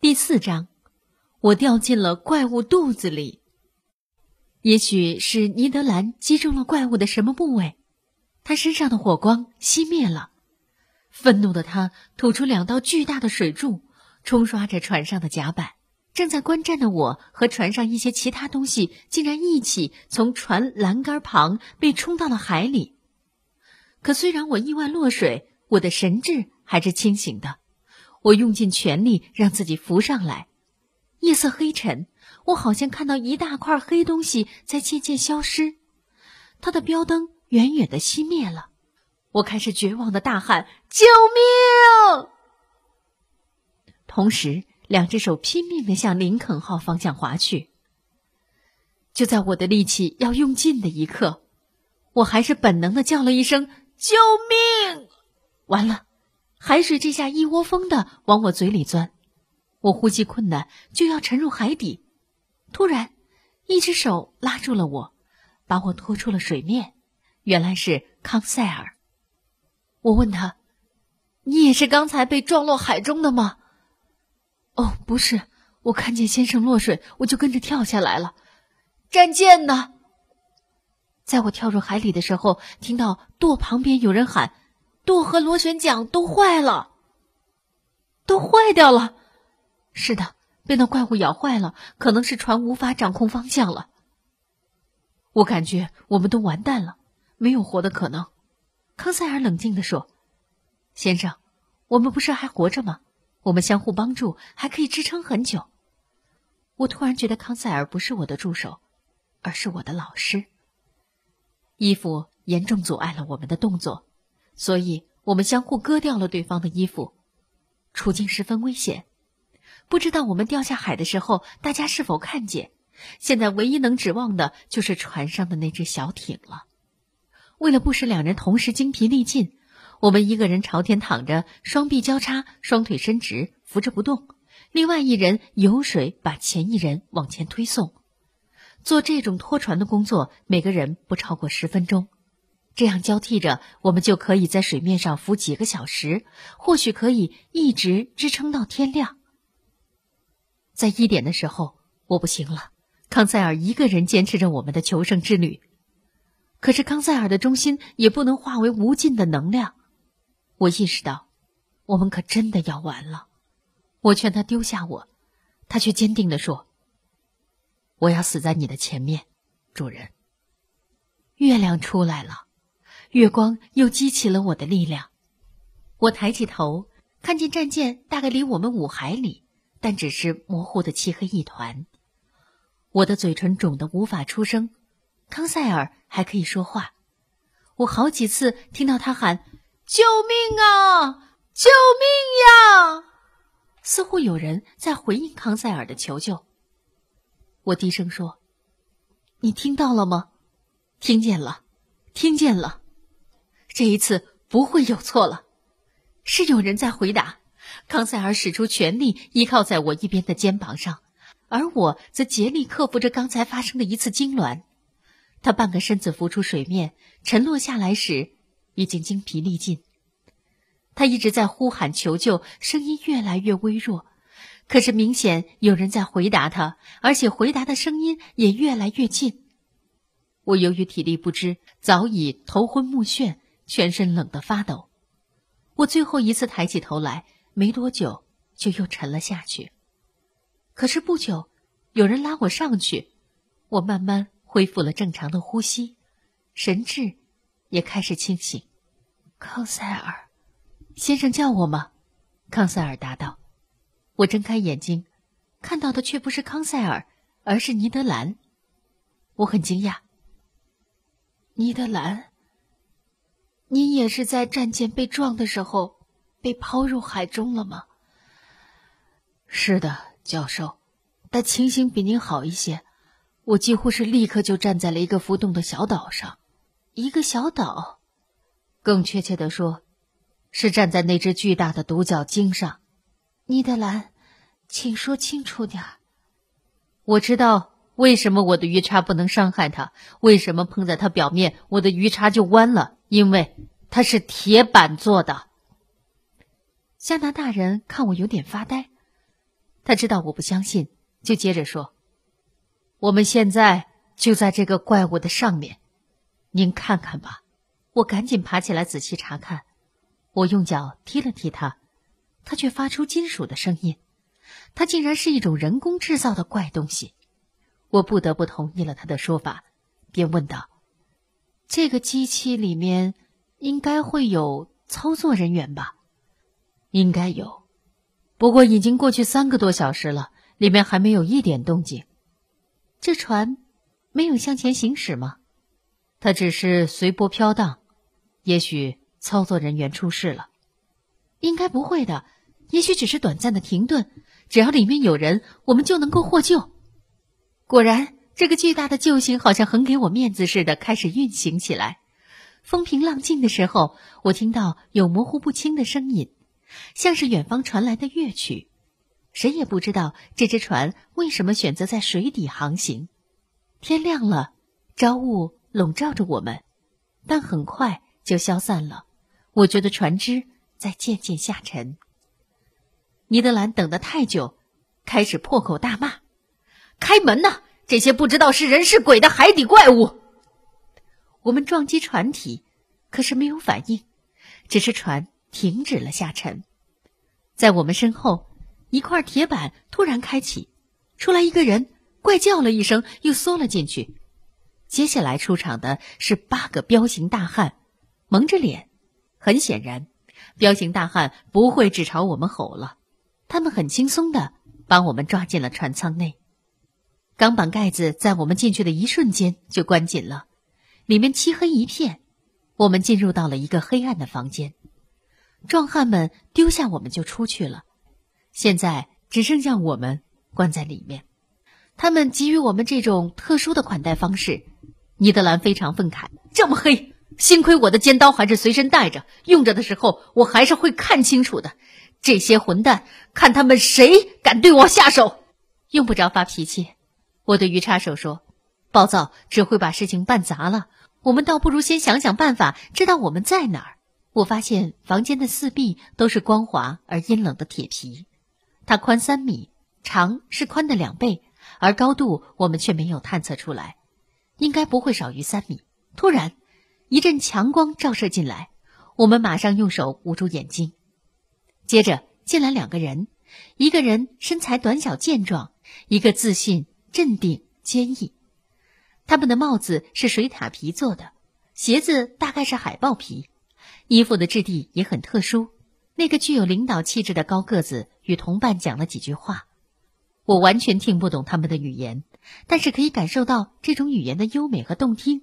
第四章，我掉进了怪物肚子里。也许是尼德兰击中了怪物的什么部位，他身上的火光熄灭了。愤怒的他吐出两道巨大的水柱，冲刷着船上的甲板。正在观战的我和船上一些其他东西竟然一起从船栏杆旁被冲到了海里。可虽然我意外落水，我的神智还是清醒的。我用尽全力让自己浮上来，夜色黑沉，我好像看到一大块黑东西在渐渐消失，它的标灯远远的熄灭了。我开始绝望的大喊：“救命！”同时，两只手拼命的向林肯号方向划去。就在我的力气要用尽的一刻，我还是本能的叫了一声：“救命！”完了。海水这下一窝蜂的往我嘴里钻，我呼吸困难，就要沉入海底。突然，一只手拉住了我，把我拖出了水面。原来是康塞尔。我问他：“你也是刚才被撞落海中的吗？”“哦，不是，我看见先生落水，我就跟着跳下来了。”“战舰呢？”在我跳入海里的时候，听到舵旁边有人喊。舵和螺旋桨都坏了，都坏掉了。是的，被那怪物咬坏了，可能是船无法掌控方向了。我感觉我们都完蛋了，没有活的可能。康塞尔冷静地说：“先生，我们不是还活着吗？我们相互帮助，还可以支撑很久。”我突然觉得康塞尔不是我的助手，而是我的老师。衣服严重阻碍了我们的动作。所以我们相互割掉了对方的衣服，处境十分危险。不知道我们掉下海的时候，大家是否看见？现在唯一能指望的就是船上的那只小艇了。为了不使两人同时精疲力尽，我们一个人朝天躺着，双臂交叉，双腿伸直，扶着不动；另外一人游水，把前一人往前推送。做这种拖船的工作，每个人不超过十分钟。这样交替着，我们就可以在水面上浮几个小时，或许可以一直支撑到天亮。在一点的时候，我不行了，康塞尔一个人坚持着我们的求生之旅。可是康塞尔的中心也不能化为无尽的能量。我意识到，我们可真的要完了。我劝他丢下我，他却坚定地说：“我要死在你的前面，主人。”月亮出来了。月光又激起了我的力量，我抬起头，看见战舰大概离我们五海里，但只是模糊的漆黑一团。我的嘴唇肿得无法出声，康塞尔还可以说话。我好几次听到他喊：“救命啊！救命呀！”似乎有人在回应康塞尔的求救。我低声说：“你听到了吗？听见了，听见了。”这一次不会有错了，是有人在回答。康塞尔使出全力依靠在我一边的肩膀上，而我则竭力克服着刚才发生的一次痉挛。他半个身子浮出水面，沉落下来时已经精疲力尽。他一直在呼喊求救，声音越来越微弱，可是明显有人在回答他，而且回答的声音也越来越近。我由于体力不支，早已头昏目眩。全身冷得发抖，我最后一次抬起头来，没多久就又沉了下去。可是不久，有人拉我上去，我慢慢恢复了正常的呼吸，神智也开始清醒。康塞尔，先生叫我吗？康塞尔答道。我睁开眼睛，看到的却不是康塞尔，而是尼德兰。我很惊讶。尼德兰。你也是在战舰被撞的时候被抛入海中了吗？是的，教授，但情形比您好一些。我几乎是立刻就站在了一个浮动的小岛上，一个小岛，更确切的说，是站在那只巨大的独角鲸上。尼德兰，请说清楚点儿。我知道为什么我的鱼叉不能伤害它，为什么碰在它表面，我的鱼叉就弯了。因为它是铁板做的。加拿大人看我有点发呆，他知道我不相信，就接着说：“我们现在就在这个怪物的上面，您看看吧。”我赶紧爬起来仔细查看。我用脚踢了踢它，它却发出金属的声音。它竟然是一种人工制造的怪东西。我不得不同意了他的说法，便问道：“这个机器里面应该会有操作人员吧？”“应该有，不过已经过去三个多小时了，里面还没有一点动静。这船没有向前行驶吗？它只是随波飘荡。也许操作人员出事了，应该不会的。也许只是短暂的停顿。只要里面有人，我们就能够获救。”果然，这个巨大的救星好像很给我面子似的，开始运行起来。风平浪静的时候，我听到有模糊不清的声音，像是远方传来的乐曲。谁也不知道这只船为什么选择在水底航行。天亮了，朝雾笼罩着我们，但很快就消散了。我觉得船只在渐渐下沉。尼德兰等得太久，开始破口大骂。开门呐！这些不知道是人是鬼的海底怪物！我们撞击船体，可是没有反应，只是船停止了下沉。在我们身后，一块铁板突然开启，出来一个人，怪叫了一声，又缩了进去。接下来出场的是八个彪形大汉，蒙着脸。很显然，彪形大汉不会只朝我们吼了，他们很轻松的把我们抓进了船舱内。钢板盖子在我们进去的一瞬间就关紧了，里面漆黑一片。我们进入到了一个黑暗的房间，壮汉们丢下我们就出去了，现在只剩下我们关在里面。他们给予我们这种特殊的款待方式，尼德兰非常愤慨：这么黑，幸亏我的尖刀还是随身带着，用着的时候我还是会看清楚的。这些混蛋，看他们谁敢对我下手！用不着发脾气。我对鱼叉手说：“暴躁只会把事情办砸了。我们倒不如先想想办法，知道我们在哪儿。”我发现房间的四壁都是光滑而阴冷的铁皮，它宽三米，长是宽的两倍，而高度我们却没有探测出来，应该不会少于三米。突然，一阵强光照射进来，我们马上用手捂住眼睛。接着进来两个人，一个人身材短小健壮，一个自信。镇定坚毅，他们的帽子是水獭皮做的，鞋子大概是海豹皮，衣服的质地也很特殊。那个具有领导气质的高个子与同伴讲了几句话，我完全听不懂他们的语言，但是可以感受到这种语言的优美和动听，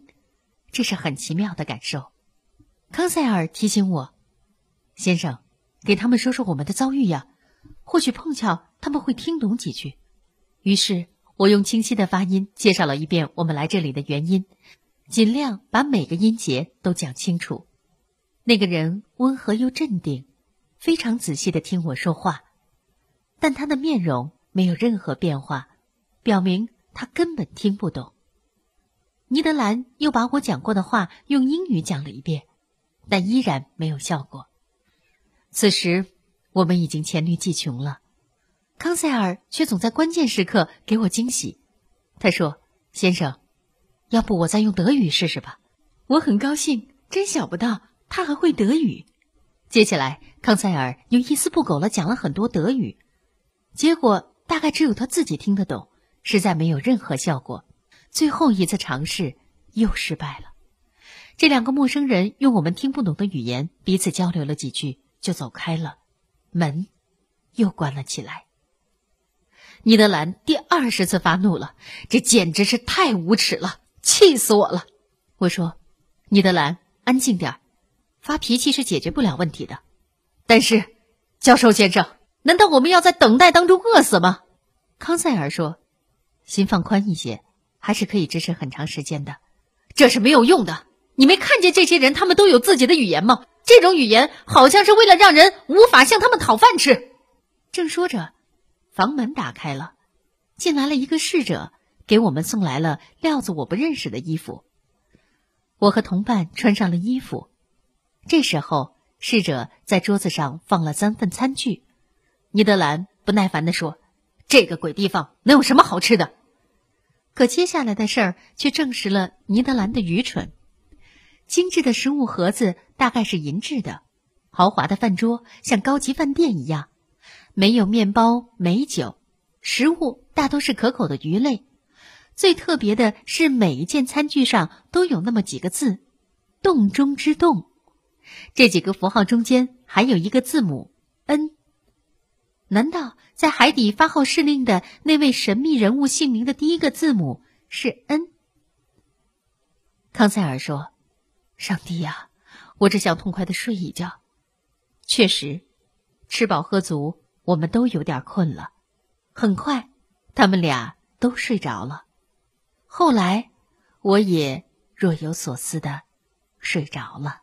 这是很奇妙的感受。康塞尔提醒我：“先生，给他们说说我们的遭遇呀，或许碰巧他们会听懂几句。”于是。我用清晰的发音介绍了一遍我们来这里的原因，尽量把每个音节都讲清楚。那个人温和又镇定，非常仔细的听我说话，但他的面容没有任何变化，表明他根本听不懂。尼德兰又把我讲过的话用英语讲了一遍，但依然没有效果。此时，我们已经黔驴技穷了。康塞尔却总在关键时刻给我惊喜。他说：“先生，要不我再用德语试试吧？”我很高兴，真想不到他还会德语。接下来，康塞尔又一丝不苟的讲了很多德语，结果大概只有他自己听得懂，实在没有任何效果。最后一次尝试又失败了。这两个陌生人用我们听不懂的语言彼此交流了几句，就走开了，门又关了起来。尼德兰第二十次发怒了，这简直是太无耻了，气死我了！我说：“尼德兰，安静点发脾气是解决不了问题的。”但是，教授先生，难道我们要在等待当中饿死吗？康塞尔说：“心放宽一些，还是可以支持很长时间的。这是没有用的。你没看见这些人，他们都有自己的语言吗？这种语言好像是为了让人无法向他们讨饭吃。”正说着。房门打开了，进来了一个侍者，给我们送来了料子我不认识的衣服。我和同伴穿上了衣服。这时候，侍者在桌子上放了三份餐具。尼德兰不耐烦地说：“这个鬼地方能有什么好吃的？可接下来的事儿却证实了尼德兰的愚蠢。精致的食物盒子大概是银质的，豪华的饭桌像高级饭店一样，没有面包、美酒，食物大多是可口的鱼类。最特别的是，每一件餐具上都有那么几个字：“洞中之洞”。这几个符号中间还有一个字母 “N”。难道在海底发号施令的那位神秘人物姓名的第一个字母是 “N”？康塞尔说。上帝呀，我只想痛快的睡一觉。确实，吃饱喝足，我们都有点困了。很快，他们俩都睡着了。后来，我也若有所思的睡着了。